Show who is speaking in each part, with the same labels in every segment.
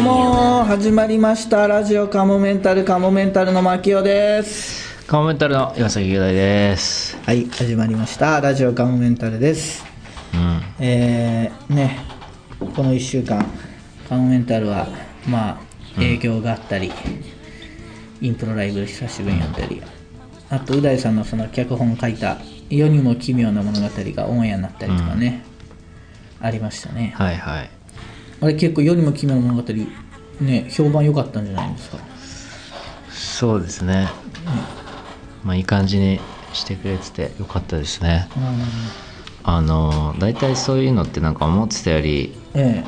Speaker 1: うも始まりました。ラジオカモメンタルカモメンタルの牧雄です。
Speaker 2: カモメンタルの岩崎雄大です。
Speaker 1: はい始まりました。ラジオカモメンタルです。
Speaker 2: うん。
Speaker 1: えー、ねこの1週間カモメンタルはまあ営業があったり、インプロライブ久しぶりにやったり、あとう大さんのその脚本書いた「世にも奇妙な物語」がオンエアになったりとかね、ありましたね。
Speaker 2: はいはい
Speaker 1: あれ結構世にも奇妙な物語ね評判良かったんじゃないですか？
Speaker 2: そうですね、まあいい感じにしてくれててよかったですね。あの大体そういうのってなんか思ってたより
Speaker 1: え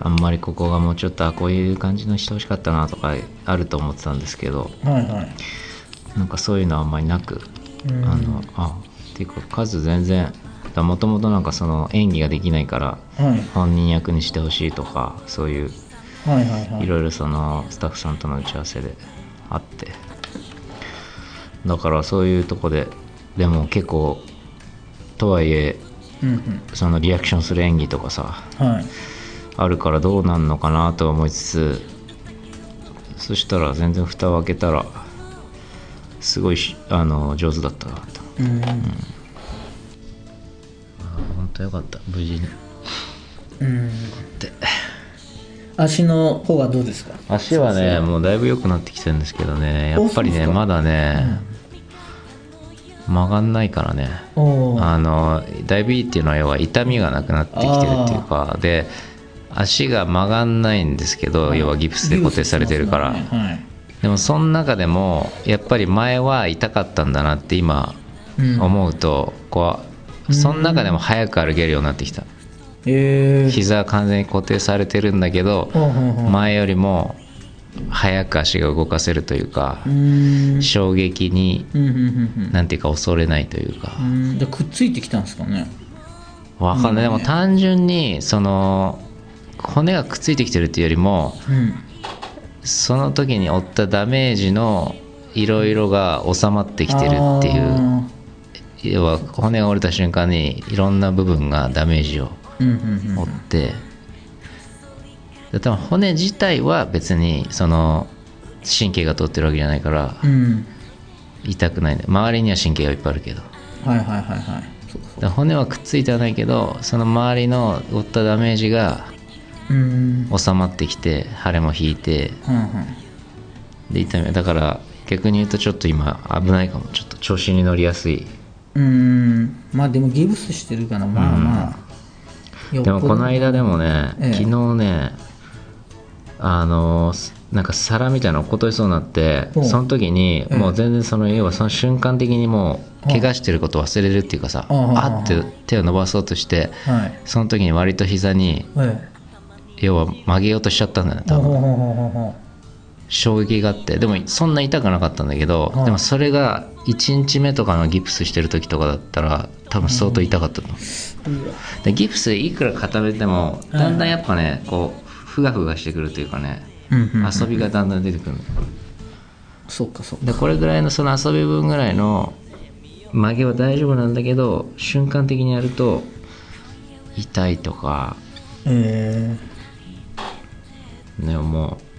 Speaker 2: あんまりここがもうちょっとあこういう感じのしてほしかったなとかあると思ってたんですけど
Speaker 1: えはいはい。
Speaker 2: なんかそういうのはあんまりなく、
Speaker 1: うん。
Speaker 2: あのあっていうか数全然もともとなんかその演技ができないから
Speaker 1: はい。
Speaker 2: 本人役にしてほしいとかそういう
Speaker 1: はい
Speaker 2: ろいろそのスタッフさんとの打ち合わせであって。だからそういうとこででも結構とはいえ
Speaker 1: うん
Speaker 2: そのリアクションする演技とかさあるからどうなんのかなと思いつつそしたら全然蓋を開けたらすごいしあの上手だったなと。
Speaker 1: うん
Speaker 2: 本当よかった無事に。
Speaker 1: うん。
Speaker 2: で。
Speaker 1: 足の方はどうですか？
Speaker 2: 足はねもうだいぶ良くなってきてるんですけどねやっぱりねまだね、曲がんないからね。あのだいぶいいっていうのは要は痛みがなくなってきてるっていうかで足が曲がんないんですけど要はギプスで固定されてるから、
Speaker 1: ギブスしてますもんね
Speaker 2: でもその中でもやっぱり前は痛かったんだなって今
Speaker 1: はいうん。
Speaker 2: 思うとこうその中でも早く歩けるようになってきた。
Speaker 1: えー。
Speaker 2: 膝は完全に固定されてるんだけど前よりも早く足が動かせるというか衝撃に
Speaker 1: うんうんうんうん。
Speaker 2: なんていうか恐れないというか。
Speaker 1: うん。でくっついてきたんですかね？
Speaker 2: わかんない。でも単純にその骨がくっついてきてるっていうよりも
Speaker 1: うん。
Speaker 2: その時に負ったダメージのいろいろが収まってきてるっていう。
Speaker 1: あ
Speaker 2: 要は骨が折れた瞬間にいろんな部分がダメージを
Speaker 1: ーうんうんうん。
Speaker 2: 負って。で多分骨自体は別にその神経が通ってるわけじゃないから
Speaker 1: うん。
Speaker 2: 痛くない。周りには神経がいっぱいあるけど。
Speaker 1: はいはいはいはい。
Speaker 2: 骨はくっついてはないけどその周りの負ったダメージが
Speaker 1: うん
Speaker 2: 収まってきて腫れも引いて。
Speaker 1: うんうん
Speaker 2: で痛みだから逆に言うとちょっと今危ないかも。ちょっと調子に乗りやすい
Speaker 1: うん。まあでもギブスしてるからまあまあ、
Speaker 2: でもこの間でもね、
Speaker 1: ええ。
Speaker 2: 昨日ねあのーなんか皿みたいなの落っことりそうになってその時に
Speaker 1: ええ。
Speaker 2: もう全然その要はその瞬間的にもう怪我してることを忘れるっていうかさ
Speaker 1: あ
Speaker 2: って手を伸ばそうとして
Speaker 1: はい。
Speaker 2: その時に割と膝に
Speaker 1: え
Speaker 2: 要は曲げようとしちゃったんだよね多分衝撃があってでもそんな痛くなかったんだけど、
Speaker 1: はい。
Speaker 2: でもそれが1日目とかのギプスしてる時とかだったら多分相当痛かったと思う、
Speaker 1: ううわ
Speaker 2: でギプスいくら固めてもだんだんやっぱねこうふがふがしてくるというかね遊びがだんだん出てくるの。
Speaker 1: そうかそうか。
Speaker 2: でこれぐらいのその遊び分ぐらいの曲げは大丈夫なんだけど瞬間的にやると痛いとか。
Speaker 1: え
Speaker 2: ねもう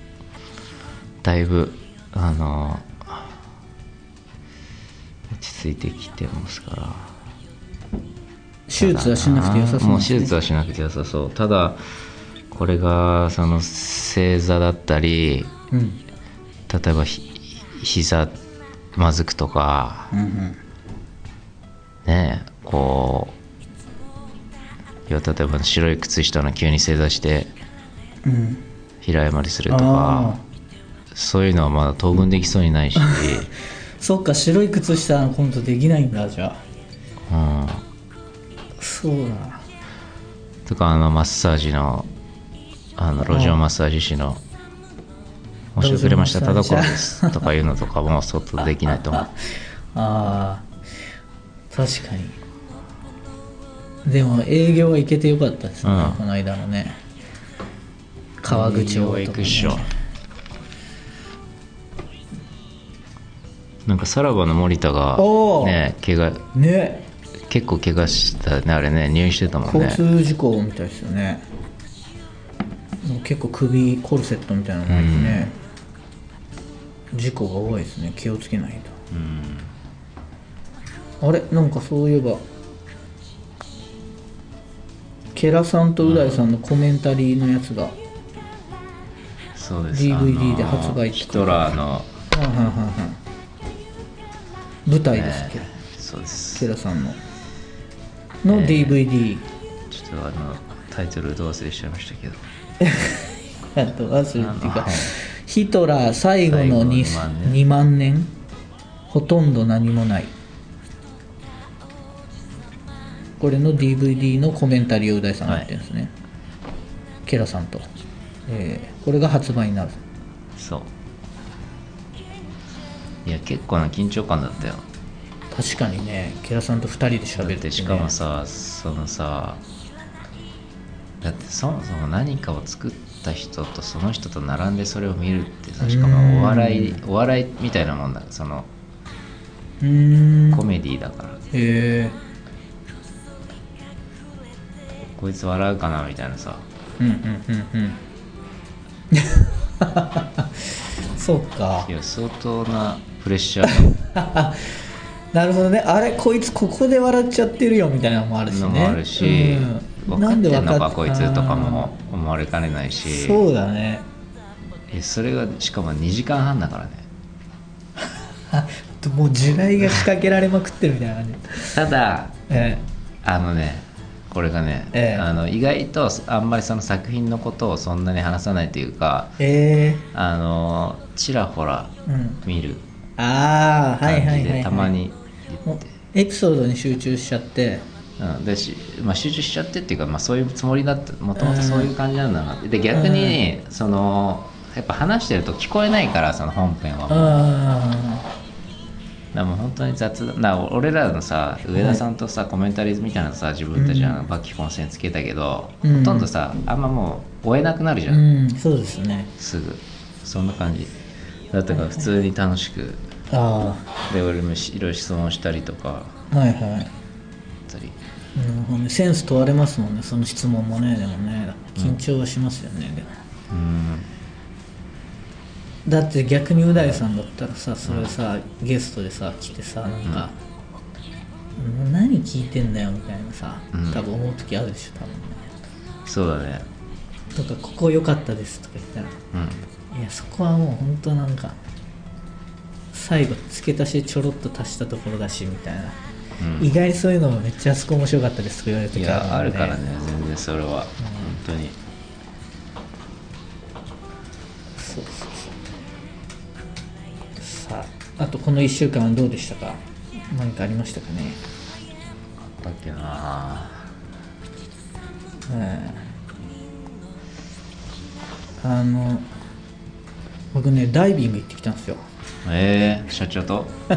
Speaker 2: だいぶあの落ち着いてきてますから。
Speaker 1: ー、手術はしなくて良さそう
Speaker 2: もう手術はしなくて良さそう。ただこれがその正座だったり
Speaker 1: うん。
Speaker 2: 例えばひ膝まずくとか
Speaker 1: うんうん。
Speaker 2: ねこう要は例えば白い靴下の急に正座して
Speaker 1: うん。
Speaker 2: 平謝りすると
Speaker 1: あ
Speaker 2: かそういうのはまだ当分できそうにないし、
Speaker 1: そっか白い靴下のコントできないんだじゃあ。
Speaker 2: うん、
Speaker 1: そうだ。
Speaker 2: とかあのマッサージのあの路上マッサージ師の「申し遅れました。田所です」とかいうのとかも相当できないと思う。
Speaker 1: ああ確かに。でも営業は行けてよかったですね、
Speaker 2: うん。
Speaker 1: この間のね。川口
Speaker 2: を
Speaker 1: を
Speaker 2: 行くっしょなんかさらばの森田がね怪我
Speaker 1: ね。
Speaker 2: 結構怪我したねあれね入院してたもん
Speaker 1: 交
Speaker 2: ね
Speaker 1: 通事故みたいですよね。結構首コルセットみたいなのがいてね、事故が多いですね。気をつけない
Speaker 2: うん。
Speaker 1: とあれ？なんかそういえばケラさんとう大さんのコメンタリーのやつが、
Speaker 2: そうです。
Speaker 1: DVD で発売
Speaker 2: ヒトラーの、
Speaker 1: はいはいはいはい舞台ですけ？ど、
Speaker 2: ねそうです。
Speaker 1: ケラさんの？の DVD、
Speaker 2: ちょっとあのタイトルど忘れしちゃいましたけど。
Speaker 1: あと忘れっていうかヒトラー最後の 2,
Speaker 2: 最後の2万年。
Speaker 1: 2万年？ほとんど何もない。これの DVD のコメンタリーをう大さんがやってるんですね、ケラさんと、えーこれが発売になる
Speaker 2: いや結構な緊張感だったよ。
Speaker 1: 確かにねケラさんと2人で
Speaker 2: だ
Speaker 1: 喋っ、
Speaker 2: ててしかもさそのさだってそもそも何かを作った人とその人と並んでそれを見るってさしかもお笑いお笑いみたいなもんだ。そのコメディだから。
Speaker 1: へえ。
Speaker 2: こいつ笑うかなみたいなさ。
Speaker 1: うんうんうんうんそうか。
Speaker 2: いや相当なプレッシャー
Speaker 1: なるほどね。あれこいつここで笑っちゃってるよみたいなのもあるしね。
Speaker 2: あるし、
Speaker 1: うん。
Speaker 2: 分かってんのかこいつとか
Speaker 1: あ
Speaker 2: も思われかねない
Speaker 1: ー
Speaker 2: し。
Speaker 1: そうだね。
Speaker 2: えそれがしかも2時間半だからね。
Speaker 1: あ もう地雷が仕掛けられまくってるみたいな感じ。
Speaker 2: ただ
Speaker 1: え。
Speaker 2: あのねこれがね、
Speaker 1: ええ。
Speaker 2: あの意外とあんまりその作品のことをそんなに話さないというか
Speaker 1: ええ。
Speaker 2: あのちらほら見る。
Speaker 1: ああはいはい
Speaker 2: 感じでたまに。
Speaker 1: エピソードに集中しちゃって。
Speaker 2: うん、でし、まあ、集中しちゃってっていうか、まあ、そういうつもりだったもともとそういう感じなんだなって。で逆に、そのやっぱ話してると聞こえないからその本編はもうだか
Speaker 1: あ
Speaker 2: らもう本当に雑だ。だから俺らのさ上田さんとさ、コメンタリーズみたいなのさ自分たちはバッキコンセンつけたけど、
Speaker 1: うん。
Speaker 2: ほとんどさあんまもう追えなくなるじ
Speaker 1: あ
Speaker 2: ゃん、
Speaker 1: うんそうですね。
Speaker 2: すぐ。そんな感じ。だったから普通に楽しく。
Speaker 1: あ
Speaker 2: で俺もしいろいろ質問したりとか。
Speaker 1: あはいはい。
Speaker 2: ったり。
Speaker 1: うん、センス問われますもんねその質問もねでもね。緊張はしますよね、でも。
Speaker 2: うん
Speaker 1: だって逆にう大さんだったらさそれさ、ゲストでさ来てさなんか、もう何聞いてんだよみたいなさ、
Speaker 2: うん。
Speaker 1: 多分思う時あるでしょ多分ね。
Speaker 2: そうだね。
Speaker 1: とかここ良かったですとか言ったら
Speaker 2: うん。
Speaker 1: いやそこはもう本当なんか最後付け足しちょろっと足したところだしみたいな、
Speaker 2: うん。
Speaker 1: 意外にそういうのもめっちゃあそこ面白かったですとか言われる
Speaker 2: い
Speaker 1: 時ある
Speaker 2: やあるからね全然それは。本当に。
Speaker 1: そうそうああとこの1週間はどうでしたか？何かありましたかね？
Speaker 2: だっけな。
Speaker 1: うんあの僕ねダイビング行ってきたんですよ。
Speaker 2: えー、社長と？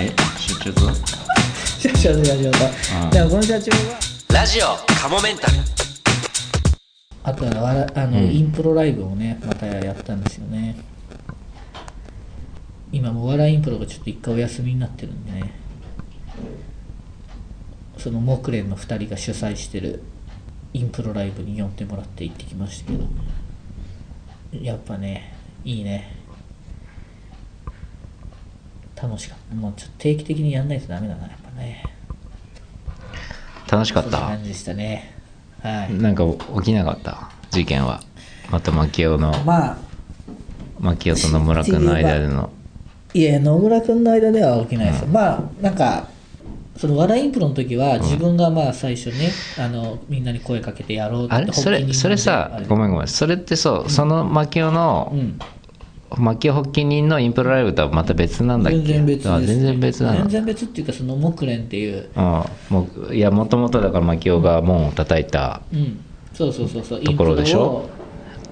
Speaker 2: え社長と？
Speaker 1: 社長と社長と。
Speaker 2: うん
Speaker 1: だからこの社長は。
Speaker 3: ラジオカモメンタル
Speaker 1: あとはあの、
Speaker 2: うん。
Speaker 1: インプロライブをねまたやったんですよね。今もお笑いインプロがちょっと一回お休みになってるんでね。その木蓮の2人が主催してるインプロライブに呼んでもらって行ってきましたけど。やっぱねいいね。楽しかった。もうちょっと定期的にやんないとダメだなやっぱね。
Speaker 2: 楽しかった。
Speaker 1: 感じでしたねはい。
Speaker 2: なんか起きなかった事件は。また牧雄の
Speaker 1: まあ
Speaker 2: 牧雄と野村君の間での。
Speaker 1: いや野村君の間では起きないです。よ、まあなんかその笑いインプロの時は自分がまあ最初ね、あのみんなに声かけてやろうって
Speaker 2: あれ？それそれさごめんごめん。それってそうその牧雄の
Speaker 1: うん
Speaker 2: 牧雄発起人のインプロライブとはまた別なんだっけ？
Speaker 1: 全然別です、
Speaker 2: あ全然別なの。
Speaker 1: 全然別っていうかその木蓮っていう。
Speaker 2: うんもういやもともとだから牧雄が門を叩いた
Speaker 1: うん。そうそうそうそう。
Speaker 2: ところでしょ？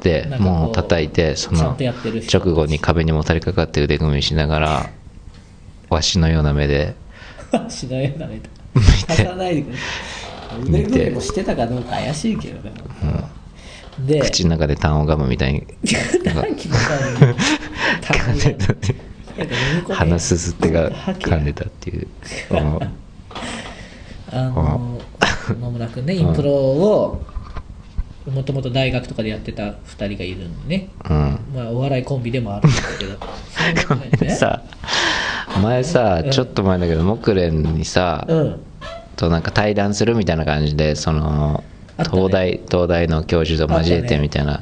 Speaker 2: で門を叩いてその直後に壁にもたれかかって腕組みしながらわしのような目で
Speaker 1: しないようなね
Speaker 2: 見
Speaker 1: 貸
Speaker 2: て
Speaker 1: さないでくれ腕組みもしてたかどうか怪しいけどね、で。
Speaker 2: 口の中でタンをガムみたいに。鼻すすってが噛んでたっていう。うん
Speaker 1: あの野村君ねインプロをもともと大学とかでやってた2人がいるんでね、
Speaker 2: うん。
Speaker 1: まあ、お笑いコンビでもあるんだけど。そういうことだよね。
Speaker 2: さ前さ
Speaker 1: うん。
Speaker 2: ちょっと前だけど木蓮にさ
Speaker 1: うん。
Speaker 2: となんか対談するみたいな感じでその東大東大の教授と交え
Speaker 1: て
Speaker 2: みたいな。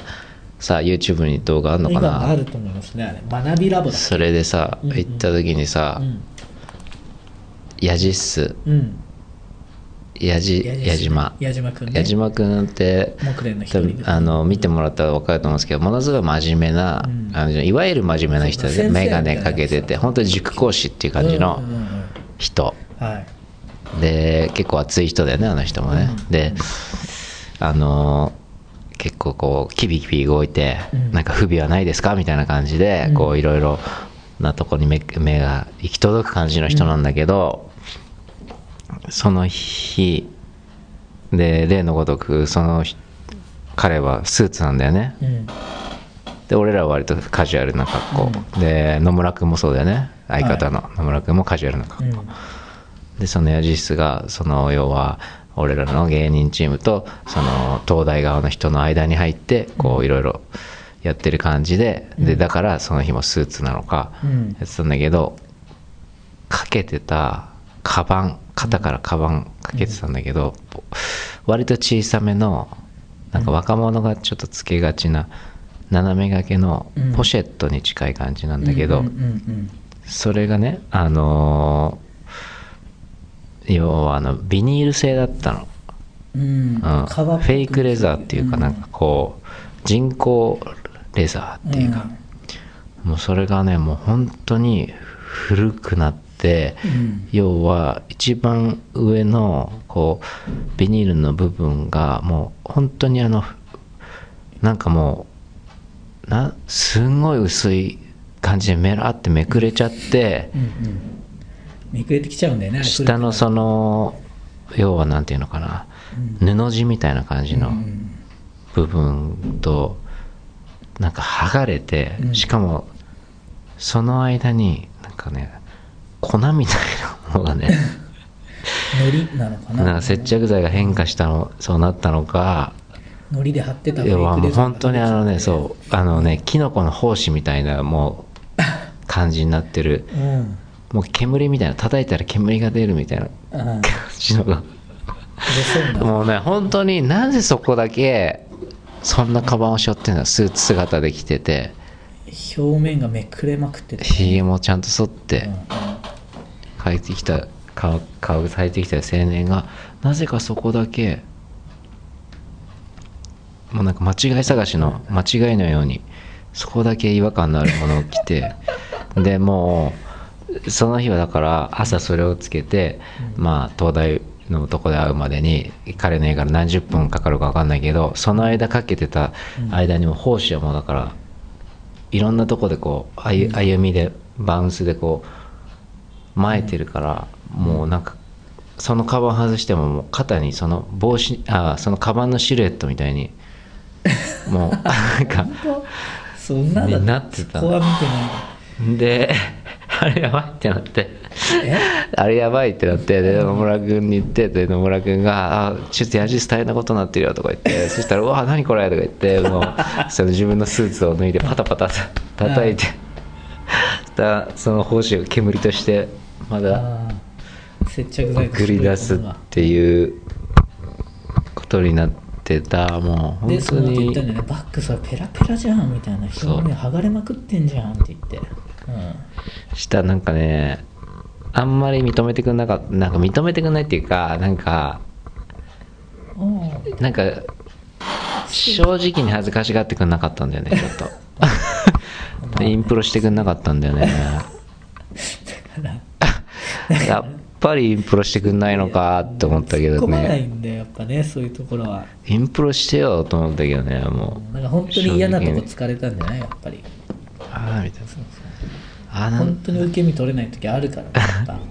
Speaker 2: さ YouTube に動画あんのか
Speaker 1: 今もあ
Speaker 2: な
Speaker 1: ると思いますね。学びラボだ
Speaker 2: それでさ
Speaker 1: うんうん。
Speaker 2: 行った時にさ
Speaker 1: うん。
Speaker 2: 矢じっす
Speaker 1: うん。
Speaker 2: 矢島。
Speaker 1: 矢島くんね。
Speaker 2: 矢島くんってあの見てもらったら分かると思うんですけどものすごい真面目な、
Speaker 1: うん。
Speaker 2: あのいわゆる真面目な人で眼鏡かけてて本当に塾講師っていう感じの
Speaker 1: うんうんうん
Speaker 2: 人。
Speaker 1: はい。
Speaker 2: で結構熱い人だよねあの人もね、
Speaker 1: うん。
Speaker 2: であの結構こうキビキビ動いて、
Speaker 1: うん。
Speaker 2: なんか不備はないですかみたいな感じで、
Speaker 1: うん。
Speaker 2: こういろいろなとこに目目が行き届く感じの人なんだけど、その日で例のごとくその日彼はスーツなんだよね。
Speaker 1: うん。
Speaker 2: で俺らは割とカジュアルな格好、で野村君もそうだよね。相方の野村君もカジュアルな格好、
Speaker 1: うん。
Speaker 2: でそのヤジスがその要は俺らの芸人チームとその東大側の人の間に入ってこういろいろやってる感じででだからその日もスーツなのか
Speaker 1: うん。
Speaker 2: やってたんだけどかけてたカバン肩からカバンかけてたんだけど割と小さめのなんか若者がちょっとつけがちな斜め掛けのポシェットに近い感じなんだけど、それがねあのー要はあのビニール製だったの、
Speaker 1: うん。うん。
Speaker 2: うん、フェイクレザーっていうかなんかこう人工レザーっていうか、もうそれがねもう本当に古くなって、
Speaker 1: うん。
Speaker 2: 要は一番上のこうビニールの部分がもう本当にあのなんかもうなすんごい薄い感じでメラってめくれちゃって
Speaker 1: うんうんめくれてきちゃうんだよね
Speaker 2: 下のその要はなんていうのかな。布地みたいな感じの
Speaker 1: うん。
Speaker 2: 部分となんか剥がれて
Speaker 1: うん。
Speaker 2: しかもその間になんかね粉みたいなものがね
Speaker 1: 海苔なのかな？
Speaker 2: なんか接着剤が変化したのそうなったのか
Speaker 1: 海苔で貼ってたフェイ
Speaker 2: 要はも。う本当にあのねそうあのねキノコの胞子みたいなもう 感じになってる
Speaker 1: うん
Speaker 2: もう煙みたいな叩いたら煙が出るみたいな
Speaker 1: うん。
Speaker 2: 感じのが。
Speaker 1: うな
Speaker 2: もうね本当になぜそこだけそんなカバンを背負ってんだ。スーツ姿で着てて。
Speaker 1: 表面がめくれまくってて
Speaker 2: ひげもちゃんと剃っ
Speaker 1: うん。
Speaker 2: て帰ってきた顔顔が咲いてきた青年が。なぜかそこだけもうなんか間違い探しの間違いのようにそこだけ違和感のあるものを着て。でもうその日はだから朝それをつけて、まあ東大のとこで会うまでに彼の家から何十分かかるか分かんないけどその間かけてた間にも胞子はもうだからいろんなとこでこう歩歩みでバウンスでこう前えてるから、もうなんかそのカバン外してももう肩にその帽子あそのカバンのシルエットみたいにもうなんか
Speaker 1: そんな
Speaker 2: なってた。であれやばいってなって。
Speaker 1: え？
Speaker 2: あれやばいってなってで野村君に言ってで野村君が「あちょっとヤジス大変なことになってるよ」とか言ってそしたら「うわ何これ」とか言ってもうその自分のスーツを脱いでパタパタ叩いてたその胞子が煙としてまだ
Speaker 1: 接着剤と
Speaker 2: 送り出すっていうことになってたもう
Speaker 1: で
Speaker 2: 本当
Speaker 1: その後言っ
Speaker 2: に
Speaker 1: たんだよね。バックさペラペラじゃんみたいな。表
Speaker 2: そう。
Speaker 1: 面剥がれまくってんじゃんって言って
Speaker 2: したなんかねあんまり認めてくんなかったなんか認めてくんないっていうかなんかなんか正直に恥ずかしがってくんなかったんだよねちょっと。でインプロしてくんなかったんだよね。やっぱりインプロしてくんないのかって思ったけど
Speaker 1: 突っ込まない
Speaker 2: ね
Speaker 1: んだよやっぱねそういうところは。
Speaker 2: インプロしてよと思ったけどねもう。
Speaker 1: なんか本当に嫌なとこ疲れたんじゃないやっぱり。
Speaker 2: ああみたいな
Speaker 1: 本当に受け身取れない時あるから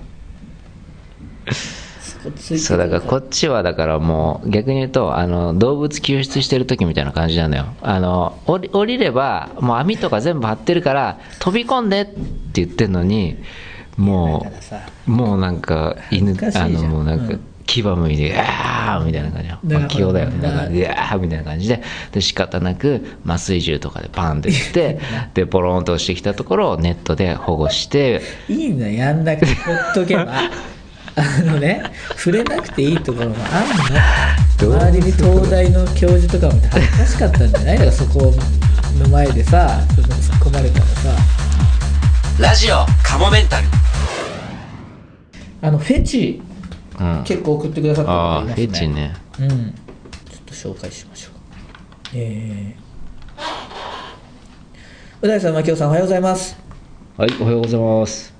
Speaker 1: そ
Speaker 2: うだからこ
Speaker 1: っ
Speaker 2: っちはだからもう逆に言うとあの動物救出してる時みたいな感じなのよ。あの降り降りればもう網とか全部張ってるから飛び込んでって言ってんのにもうもうなんか犬あのもうなんか、
Speaker 1: うん
Speaker 2: 牙むいて「あー」みたいな感じの。
Speaker 1: なるほど
Speaker 2: まあ器用だよね。
Speaker 1: な
Speaker 2: なんか「うわー」みたいな感じで。で仕方なく麻酔銃とかでパンって打って でポロンと落ちてきたところをネットで保護して
Speaker 1: いいんだやんなくて ほっとけば。あのね触れなくていいところもあんの。周りに東大の教授とかも恥ずかしかったんじゃないだからそこの前でさその突っ込まれたらさ。
Speaker 3: ラジオカモメンタル。
Speaker 1: あのフェチ
Speaker 2: うん
Speaker 1: 結構送ってくださった方いますね
Speaker 2: ェチね
Speaker 1: うんちょっと紹介しましょうえー、う大さん、牧雄さん、おはようございます。
Speaker 2: はいおはようございます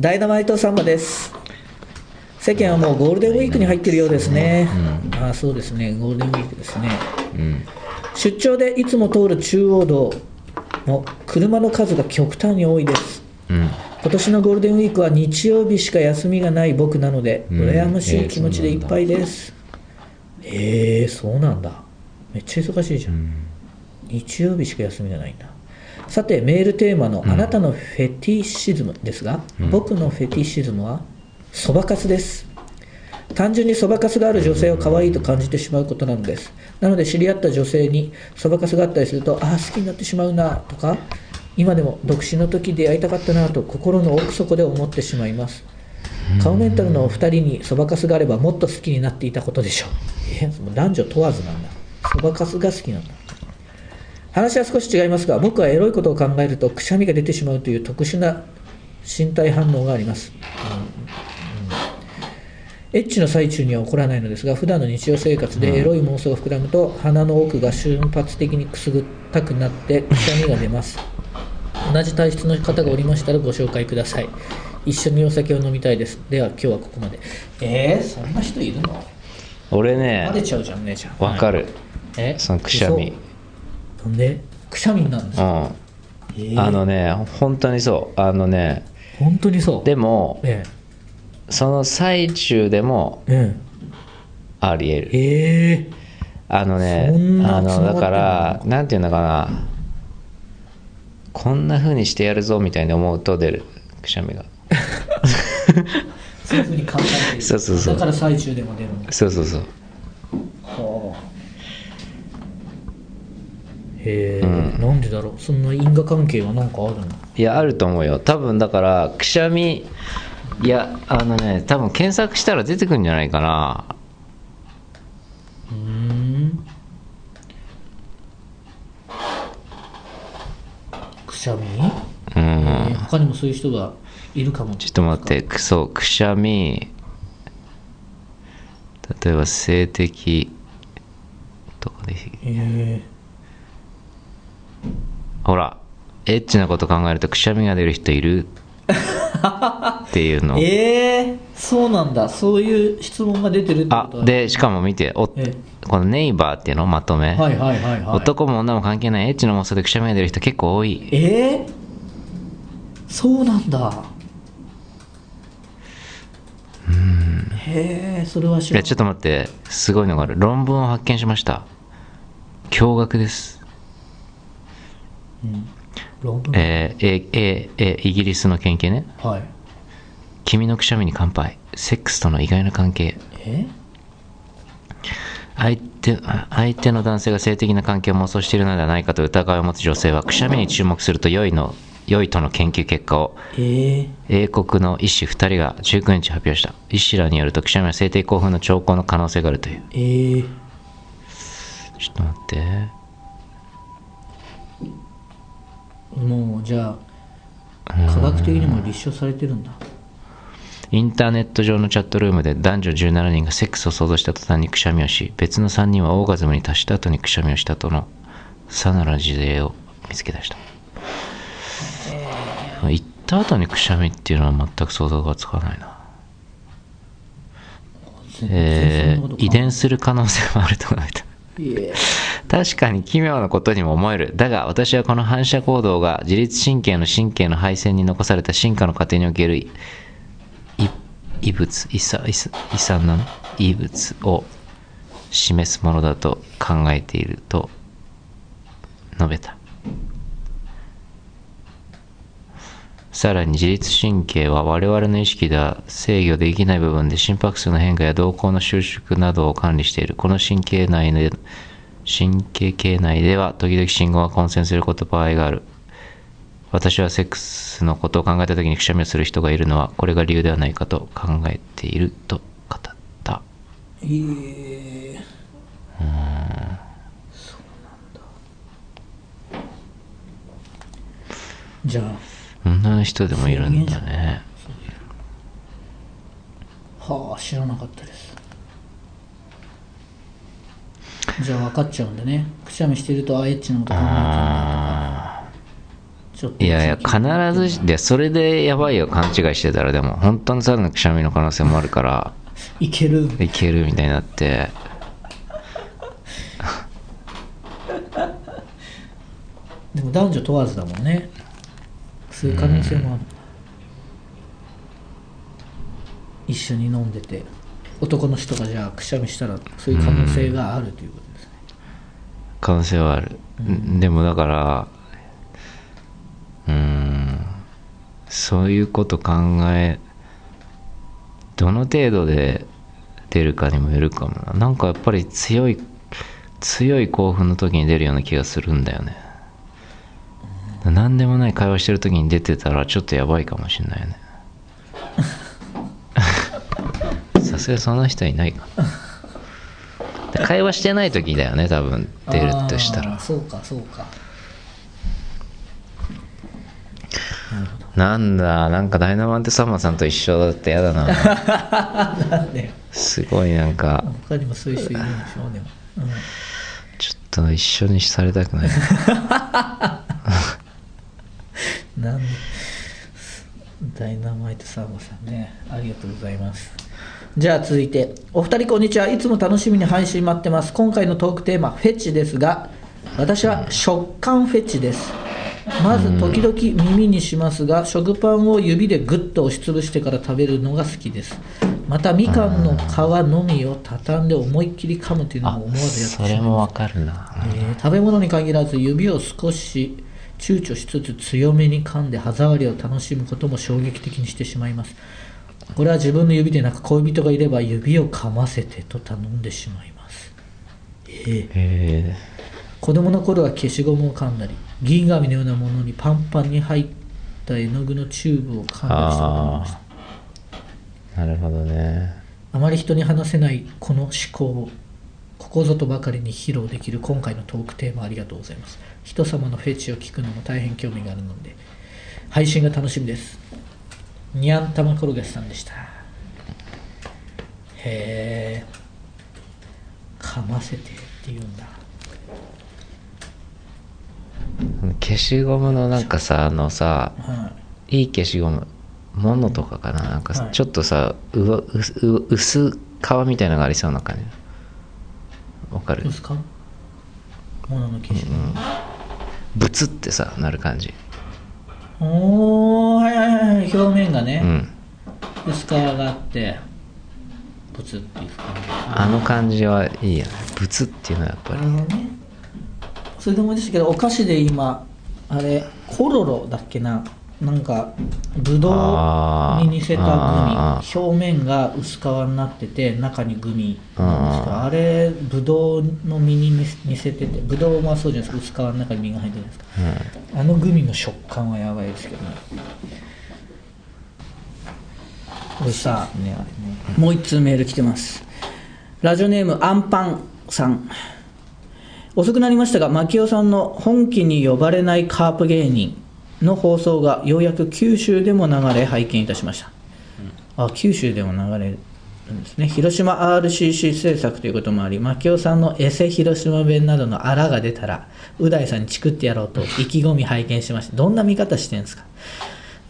Speaker 1: ダイナマイトサンバです。世間はもうゴールデンウィークに入っているようですね。ああ、そうですね、ゴールデンウィークですね。
Speaker 2: うん
Speaker 1: 出張でいつも通る中央道の車の数が極端に多いです。
Speaker 2: うん
Speaker 1: 今年のゴールデンウィークは日曜日しか休みがない僕なので、
Speaker 2: うん
Speaker 1: 羨ましい気持ちでいっぱいです。えー、そうなんだ。めっちゃ忙しいじゃん。
Speaker 2: うん
Speaker 1: 日曜日しか休みがないんだ。さて、メールテーマのあなたのフェティシズムですが、僕のフェティシズムはそばかすです。単純にそばかすがある女性を可愛いと感じてしまうことなのです。なので知り合った女性にそばかすがあったりすると、ああ、好きになってしまうなとか、今でも独身の時出会いたかったなと心の奥底で思ってしまいます。カウメンタルのお二人にそばかすがあればもっと好きになっていたことでしょう。え、もう男女問わずなんだ。そばかすが好きなんだ。話は少し違いますが僕はエロいことを考えるとくしゃみが出てしまうという特殊な身体反応があります、エッチの最中には起こらないのですが普段の日常生活でエロい妄想が膨らむと鼻の奥が瞬発的にくすぐったくなってくしゃみが出ます同じ体質の方がおりましたらご紹介ください。一緒にお酒を飲みたいです。では今日はここまで。えー、そんな人いるの？
Speaker 2: 俺ね
Speaker 1: バレちゃうじゃんねじゃん。
Speaker 2: わかる。
Speaker 1: え？
Speaker 2: そのくしゃみ。
Speaker 1: 嘘。なんで？くしゃみになるんです
Speaker 2: う
Speaker 1: か、
Speaker 2: ん。
Speaker 1: えー。
Speaker 2: あのね本当にそう。あのね
Speaker 1: 本当にそう？
Speaker 2: でも
Speaker 1: え
Speaker 2: その最中でも
Speaker 1: え
Speaker 2: ありえる。
Speaker 1: ええ。
Speaker 2: あのね
Speaker 1: そんな
Speaker 2: あのだからな？んていうのかな？こんな風にしてやるぞみたいに思うと出る。くしゃみが。
Speaker 1: そういうふうに考えてる。
Speaker 2: そうそうそう。
Speaker 1: だから最中でも出るんだ。
Speaker 2: そうそうそう。
Speaker 1: はあ。へえ、
Speaker 2: うん。
Speaker 1: なんでだろう。そんな因果関係は何かあるの？
Speaker 2: いやあると思うよ。多分だからくしゃみいやあのね多分検索したら出てくるんじゃないかな。
Speaker 1: うーんしゃみ、
Speaker 2: うん。
Speaker 1: えー他にもそういう人がいるかも。
Speaker 2: ちょっと待って。くそうくしゃみ。例えば性的。とかで
Speaker 1: え
Speaker 2: ほら。エッチなこと考えるとくしゃみが出る人いる？っていうの。
Speaker 1: ー、えー、そうなんだ。そういう質問が出てるってこ
Speaker 2: あ
Speaker 1: とは
Speaker 2: でしかも見てお
Speaker 1: え
Speaker 2: このネイバーっていうのまとめ、
Speaker 1: はいはいはいはい。
Speaker 2: 男も女も関係ないエッチな妄想でくしゃみが出る人結構多い。
Speaker 1: えー、そうなんだ。へえそれは知らない
Speaker 2: ちょっと待って。すごいのがある。論文を発見しました。驚愕です。
Speaker 1: 論文
Speaker 2: えーえええイギリスの研究ね。
Speaker 1: はい。
Speaker 2: 君のくしゃみに乾杯。セックスとの意外な関係。
Speaker 1: え？
Speaker 2: 相手あ相手の男性が性的な関係を妄想しているのではないかと疑いを持つ女性はくしゃみに注目すると良いの良いとの研究結果を
Speaker 1: えー、
Speaker 2: 英国の医師2人が19日発表した。医師らによるとくしゃみは性的興奮の兆候の可能性があるという。
Speaker 1: えー、
Speaker 2: ちょっと待って
Speaker 1: もうじゃあ科学的にも立証されてるんだ。
Speaker 2: インターネット上のチャットルームで男女17人がセックスを想像した途端にくしゃみをし別の3人はオーガズムに達した後にくしゃみをしたとのさなら事例を見つけ出した行った後にくしゃみっていうのは全く想像がつかないな。えー遺伝する可能性もあると書い
Speaker 1: え
Speaker 2: 確かに奇妙なことにも思える。だが私はこの反射行動が自律神経の神経の配線に残された進化の過程における異物、異さ異異産なの異物を示すものだと考えていると述べた。さらに自律神経は我々の意識では制御できない部分で心拍数の変化や動向の収縮などを管理している。この神経内で神経系内では時々信号が混戦すること場合がある。私はセックスのことを考えた時にくしゃみをする人がいるのはこれが理由ではないかと考えていると語った。
Speaker 1: えー、じゃ
Speaker 2: 女の人でもいるんだね。
Speaker 1: あはあ知らなかったですじゃあ分かっちゃうんだね。くしゃみしてるとあエッチなこと考えちゃうんだとか。ちょっと
Speaker 2: いやいや、必ずし、で、それでやばいよ、勘違いしてたら、でも、本当にただのくしゃみの可能性もあるから、
Speaker 1: いける。
Speaker 2: いけるみたいになって、
Speaker 1: でも男女問わずだもんね。そういう可能性もある。一緒に飲んでて男の人がじゃあくしゃみしたらそういう可能性があるということですね
Speaker 2: 可能性はある。でも、だから、うーん、そういうこと考え、どの程度で出るかにもよるかもな。なんかやっぱり強い、強い興奮の時に出るような気がするんだよね。何でもない会話してる時に出てたらちょっとやばいかもしれないよね。さすがにそんな人はいないかな。会話してない時だよね、多分出るとしたら。
Speaker 1: そうかそうか
Speaker 2: なんだ、なんかダイナマンテサマーさんと一緒だってやだな。
Speaker 1: なんで
Speaker 2: すごいなんか、
Speaker 1: 他にもそういう人いるんでしょうでも、うん
Speaker 2: ちょっと一緒にされたくない。
Speaker 1: なんでダイナマイトサーモさんねありがとうございますじゃあ続いて。お二人こんにちは。いつも楽しみに配信待ってます。今回のトークテーマフェチですが私は食感フェチです。まず時々耳にしますが食パンを指でグッと押しつぶしてから食べるのが好きです。またみかんの皮のみを畳んで思いっきり噛むというの
Speaker 2: あ
Speaker 1: も思わずやってし
Speaker 2: そ
Speaker 1: まいます。
Speaker 2: れもわかるな。
Speaker 1: えー食べ物に限らず指を少し躊躇しつつ強めに噛んで歯触りを楽しむことも衝撃的にしてしまいますこれは自分の指でなく恋人がいれば指を噛ませてと頼んでしまいます。えー
Speaker 2: え
Speaker 1: 子供の頃は消しゴムを噛んだり銀紙のようなものにパンパンに入った絵の具のチューブを噛んだりしたことがありました
Speaker 2: ー、なるほどね。
Speaker 1: あまり人に話せないこの思考をここぞとばかりに披露できる今回のトークテーマありがとうございます。人様のフェチを聞くのも大変興味があるので配信が楽しみですにゃんたま転がしさんでした。へえかませてって言うんだ。
Speaker 2: 消しゴムのなんかさ、あのさ、
Speaker 1: はい
Speaker 2: い消しゴム、モノとかかな。なんか
Speaker 1: はい。
Speaker 2: ちょっとさ、うわう薄皮みたいなのがありそうな感じ。わかる？
Speaker 1: どうですかものの消しゴム、
Speaker 2: ブツってさ、なる感じ。
Speaker 1: おーはいはいはいはい表面がね、
Speaker 2: うん。
Speaker 1: 薄皮があってプツっていう感じ
Speaker 2: あの感じはいいよね。ブツっていうのはやっぱり。
Speaker 1: ねそれで思い出したけどお菓子で今あれコロロだっけな？なんかぶどうに似せたグミ。表面が薄皮になってて中にグミ。なん。ですけどあれぶどうの実に似せててぶどうもそうじゃないですか。薄皮の中に実が入ってるじゃないですか。あのグミの食感はやばいですけどね。これさ
Speaker 2: ね、あれね。
Speaker 1: もう一通メール来てます。ラジオネームアンパンさん。遅くなりましたが牧雄さんの本気に呼ばれないカープ芸人の放送がようやく九州でも流れ拝見いたしました、あ九州でも流れるんですね。広島 RCC 制作ということもあり牧雄さんのエセ広島弁などのあらが出たらう大さんにチクってやろうと 意気込み拝見しました。どんな見方してるんですか？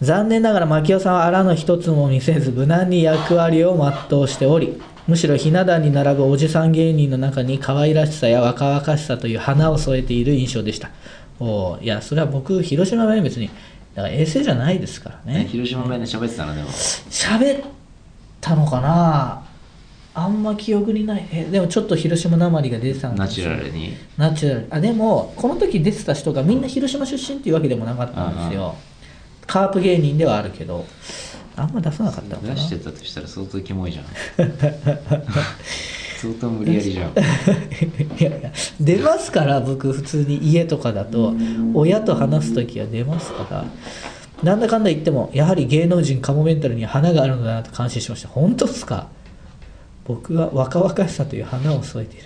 Speaker 1: 残念ながら牧雄さんはあらの一つも見せず無難に役割を全うしておりむしろひな壇に並ぶおじさん芸人の中に可愛らしさや若々しさという花を添えている印象でしたおーいやそれは僕広島弁別にだから衛星じゃないですからね。
Speaker 2: 広島弁で喋ってたのでも。
Speaker 1: 喋ったのかな？あんま記憶にない。えでもちょっと広島なまりが出てたのか
Speaker 2: ナチュラルに。
Speaker 1: ナチュラル。あでもこの時出てた人がみんな広島出身っていうわけでもなかったんですよ。カープ芸人ではあるけど。あんま出さなかったのかな？
Speaker 2: 出してたとしたら相当キモいじゃん 相当無理やりじゃん。
Speaker 1: いやいや出ますから僕普通に家とかだと。親と話す時は出ますから。なんだかんだ言ってもやはり芸能人カモメンタルには花があるのだなと感心しました。本当っすか？僕は若々しさという花を添えている。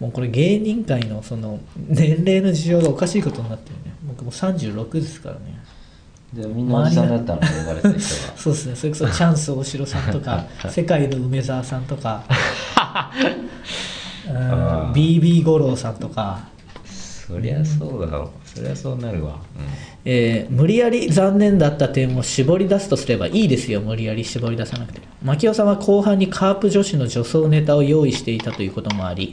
Speaker 1: もうこれ芸人界のその年齢の事情がおかしいことになってるね。僕もう36ですからね。
Speaker 2: でみんなおじさんだったの呼ばれてた人が
Speaker 1: そうですね。それこそチャンス大城さんとか 世界の梅沢さんとか。うん BB 五郎さんとか。
Speaker 2: そりゃそうだろうそりゃそうなるわ、
Speaker 1: えー無理やり残念だった点を絞り出すとすればいいですよ。無理やり絞り出さなくて。牧雄さんは後半にカープ女子の女装ネタを用意していたということもあり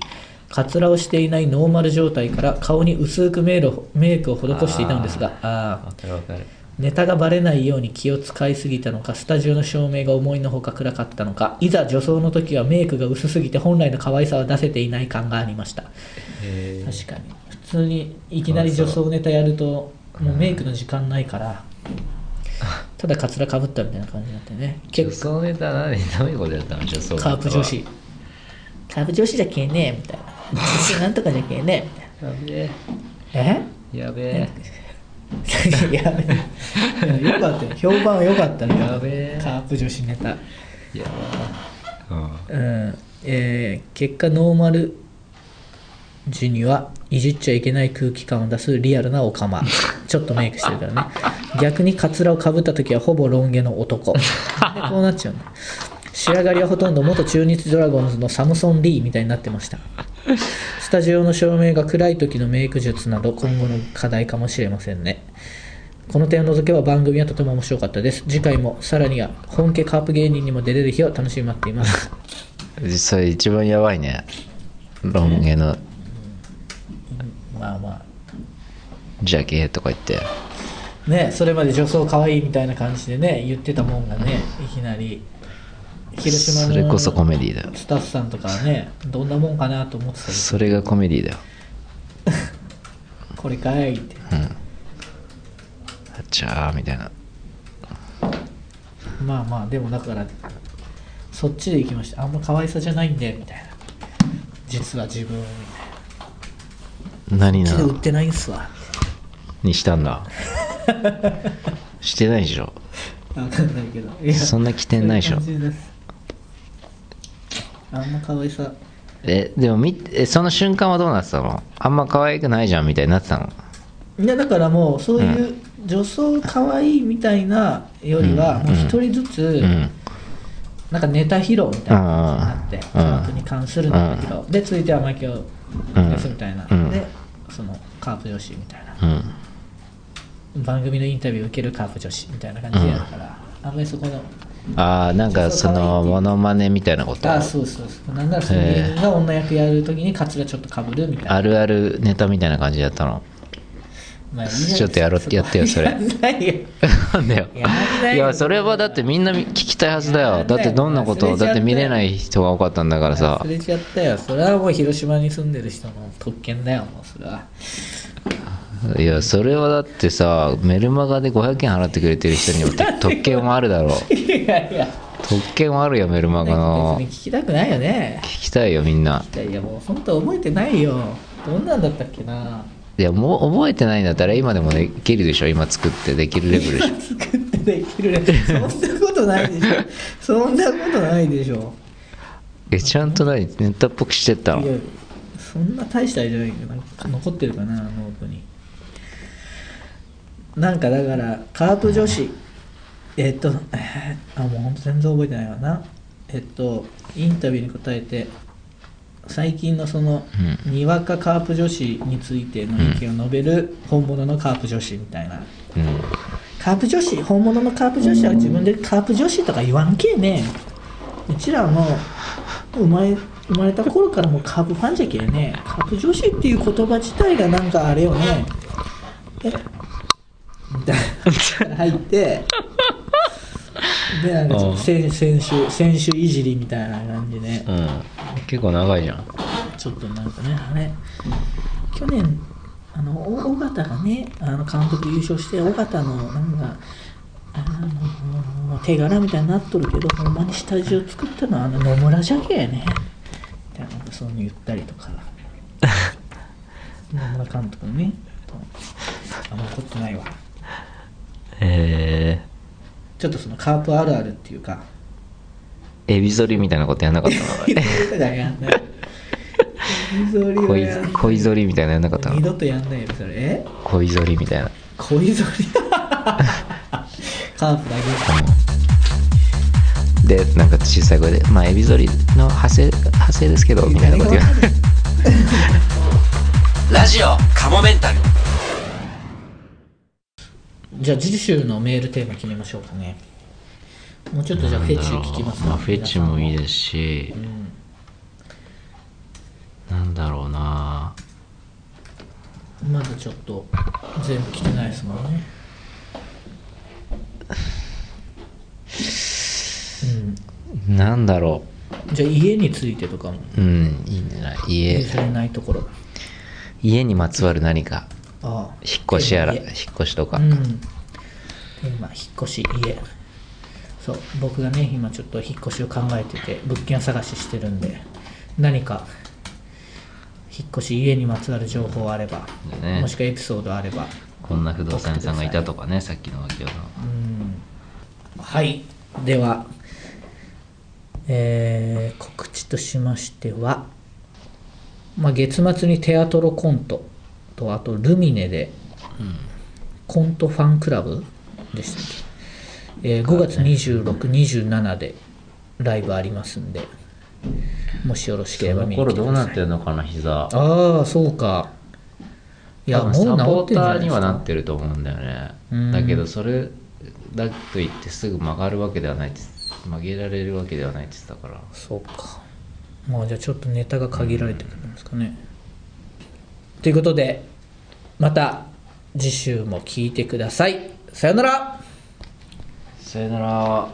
Speaker 1: カツラをしていないノーマル状態から顔に薄くメイクメイクを施していたのですが。あ
Speaker 2: うん、わかるわかる
Speaker 1: ネタがバレないように気を使いすぎたのかスタジオの照明が思いのほか暗かったのかいざ女装の時はメイクが薄すぎて本来の可愛さは出せていない感がありました。
Speaker 2: へ
Speaker 1: 確かに。普通にいきなり女装ネタやるともうメイクの時間ないからただカツラかぶったみたいな感じになってね。
Speaker 2: 女
Speaker 1: 結構。
Speaker 2: 装ネタ何どういうことやったの女装ネタ
Speaker 1: カ
Speaker 2: は
Speaker 1: ープ女子。カープ女子じゃけえねえみたいな。私なんとかじゃけえねえみたい
Speaker 2: やべ
Speaker 1: なえ。
Speaker 2: え？やべえ。
Speaker 1: い やいやよかったよ。評判は良かったね。
Speaker 2: やべえ。
Speaker 1: カープ女子ネタ。
Speaker 2: うん
Speaker 1: うん。えー結果ノーマル時にはいじっちゃいけない空気感を出すリアルなオカマ。ちょっとメイクしてるからね。逆にカツラをかぶった時はほぼロン毛の男。で こうなっちゃうんだ仕上がりはほとんど元中日ドラゴンズのサムソン・リーみたいになってました スタジオの照明が暗い時のメイク術など今後の課題かもしれませんね。この点を除けば番組はとても面白かったです。次回もさらには本家カープ芸人にも出れる日を楽しみに待っています。
Speaker 2: 実際一番やばいね。ロン毛の。
Speaker 1: まあまあ。
Speaker 2: ジャケとか言って。
Speaker 1: ねそれまで女装可愛いみたいな感じでね言ってたもんがねいきなり広島の
Speaker 2: それこそコメディだよ。
Speaker 1: スタッフさんとかはねどんなもんかなと思ってたけど。
Speaker 2: それがコメディだよ。
Speaker 1: これかいって。
Speaker 2: うん。あちゃーみたいな。
Speaker 1: まあまあでもだからそっちで行きました。あんま可愛さじゃないんでみたいな。実は自分み
Speaker 2: 何
Speaker 1: たいな。こっちで売ってないんすわ。
Speaker 2: にしたんだ。してないでしょ。
Speaker 1: わかんないけど。いや
Speaker 2: そんな起点ないでしょ。
Speaker 1: そういう感じですあんま可愛さ。
Speaker 2: えでもみえその瞬間はどうなってたの？あんま可愛くないじゃんみたいになってたの？
Speaker 1: いやだからもうそういう女装可愛いみたいなよりは
Speaker 2: うん。
Speaker 1: もう一人ずつ
Speaker 2: うん。
Speaker 1: なんかネタ披露みたいな感じになって
Speaker 2: うん。
Speaker 1: カープに関するネタ披露。で続いては槙尾ですみたいな。
Speaker 2: うん。
Speaker 1: でそのカープ女子みたいな。
Speaker 2: うん。
Speaker 1: 番組のインタビューを受けるカープ女子みたいな感じでやるからあんまりそこの
Speaker 2: ああなんかそのモノマネみたいなこと？
Speaker 1: あそうそうそう。なんならそのが女役やるときにカツラちょっとかぶるみたいな。
Speaker 2: あるあるネタみたいな感じだったの？
Speaker 1: まあ
Speaker 2: ちょっとやろやってよそれ。
Speaker 1: な
Speaker 2: んだよ。
Speaker 1: い
Speaker 2: いやそれはだってみんな聞きたいはずだよ。だってどんなことをだって見れない人が多かったんだからさ。
Speaker 1: 忘れちゃったよ。それはもう広島に住んでる人の特権だよもうそれはい
Speaker 2: やそれはだってさメルマガで500円払ってくれてる人によって 特権もあるだろう。
Speaker 1: いやいや。
Speaker 2: 特権もあるよメルマガの。
Speaker 1: 聞きたくないよね。
Speaker 2: 聞きたいよみんな。い
Speaker 1: やもう本当覚えてないよ。どんなんだったっけな。い
Speaker 2: やもう覚えてないんだったら今でもできるでしょ今作ってできるレベルでしょ。
Speaker 1: 作ってできるねそんなことないでしょ。そんなことないでしょ。
Speaker 2: えちゃんと何ネタっぽくしてったの？
Speaker 1: いやそんな大したあれじゃないけど残ってるかなノートになんかだからカープ女子えっと、え ーあもう本当全然覚えてないわな。えっとインタビューに答えて最近のその、にわかカープ女子についての意見を述べる本物のカープ女子みたいな、
Speaker 2: うん。
Speaker 1: カープ女子本物のカープ女子は自分でカープ女子とか言わんけえねうちらはもう生まれ生まれた頃からもうカープファンじゃけえねカープ女子っていう言葉自体がなんかあれよね。え入ってでなんかちょっと選選手選手いじりみたいな感じで。
Speaker 2: うん。結構長いじゃん。
Speaker 1: ちょっとなんかねあれ。去年あのお尾形がねあの監督優勝して尾形のなんかあの手柄みたいになっとるけどほんまに下地を作ったのはあの野村じゃけやね。みたいなそういうの言ったりとか。野村監督のねあんま怒ってないわ
Speaker 2: え
Speaker 1: ちょっとそのカープあるあるっていうか。
Speaker 2: ー、エビ反りみたいなことやんなかったの？
Speaker 1: 恋恋
Speaker 2: 反りみたいなのやんなかったの？
Speaker 1: 二度とやんないよそれえ？
Speaker 2: 恋反りみたいな。
Speaker 1: 恋ぞり？カープだけ。
Speaker 2: でなんか小さい声で「まあエビ反りの派生派生ですけど」みたいなこと言わ
Speaker 3: ラジオカモメンタル
Speaker 1: じゃあ次週のメールテーマ決めましょうかね。もうちょっとじゃあフェチ聞きます
Speaker 2: まあ、フェチもいい
Speaker 1: す
Speaker 2: ですし、なんだろうな。
Speaker 1: まだちょっと全部来てないですもんね。
Speaker 2: なんだろ
Speaker 1: じゃあ家についてとかも。
Speaker 2: ううんいいんじゃない家。
Speaker 1: 譲れないところ。
Speaker 2: 家にまつわる何か。
Speaker 1: ああ。
Speaker 2: 引っ越しやら引っ
Speaker 1: 家
Speaker 2: 越しとか、
Speaker 1: うん今引っ越し家。そう僕がね今ちょっと引っ越しを考えてて物件探ししてるんで何か引っ越し家にまつわる情報あれば、
Speaker 2: ね。
Speaker 1: もしくはエピソードあれば
Speaker 2: こんな不動産屋さんがいたとかねさっきの脇尾の
Speaker 1: はい。ではえー告知としましては、まあ、月末にテアトロコントとあとルミネで、コントファンクラブでしたっけ、えー5月2627でライブありますんでもしよろしければ
Speaker 2: その
Speaker 1: 見に来
Speaker 2: 頃どうなっ
Speaker 1: てください
Speaker 2: てるのかな膝。
Speaker 1: ああそうか。いや
Speaker 2: 多
Speaker 1: もう
Speaker 2: 分サポーターには
Speaker 1: な
Speaker 2: ってると思うんだよね。
Speaker 1: うん。
Speaker 2: だけどそれだといってすぐ曲がるわけではないって曲げられるわけではないって言ってたから。
Speaker 1: そうか。まあじゃあちょっとネタが限られてくるんですかね、ということでまた次週も聞いてくださいさよなら。
Speaker 2: さよなら。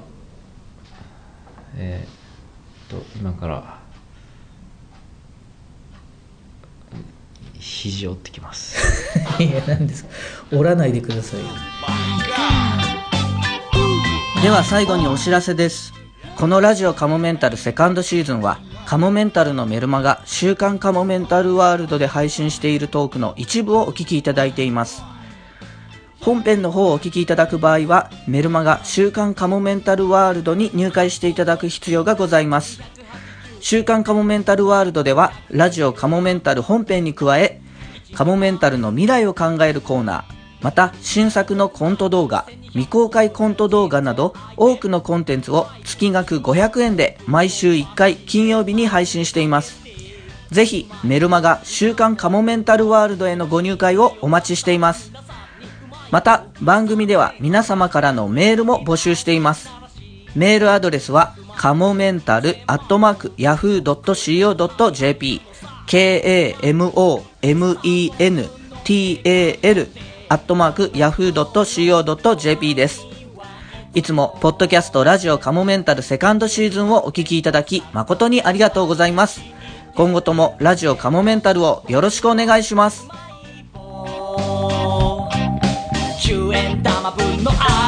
Speaker 2: えーっと今から肘折ってきます。
Speaker 1: いや何ですか。折らないでくださいよ。では最後にお知らせです。このラジオカモメンタルセカンドシーズンはカモメンタルのメルマガ週刊カモメンタルワールドで配信しているトークの一部をお聞きいただいています本編の方をお聞きいただく場合はメルマガ週刊カモメンタルワールドに入会していただく必要がございます。週刊カモメンタルワールドではラジオカモメンタル本編に加えカモメンタルの未来を考えるコーナーまた新作のコント動画未公開コント動画など多くのコンテンツを月額500円で毎週1回金曜日に配信しています。ぜひメルマガ週刊カモメンタルワールドへのご入会をお待ちしています。また番組では皆様からのメールも募集しています。メールアドレスはカモメンタルアットマーク yahoo.co.jp k-a-m-o-m-e-n-t-a-l アットマーク yahoo.co.jp です。いつもポッドキャストラジオカモメンタルセカンドシーズンをお聞きいただき誠にありがとうございます。今後ともラジオカモメンタルをよろしくお願いします。
Speaker 4: 10円玉分の愛。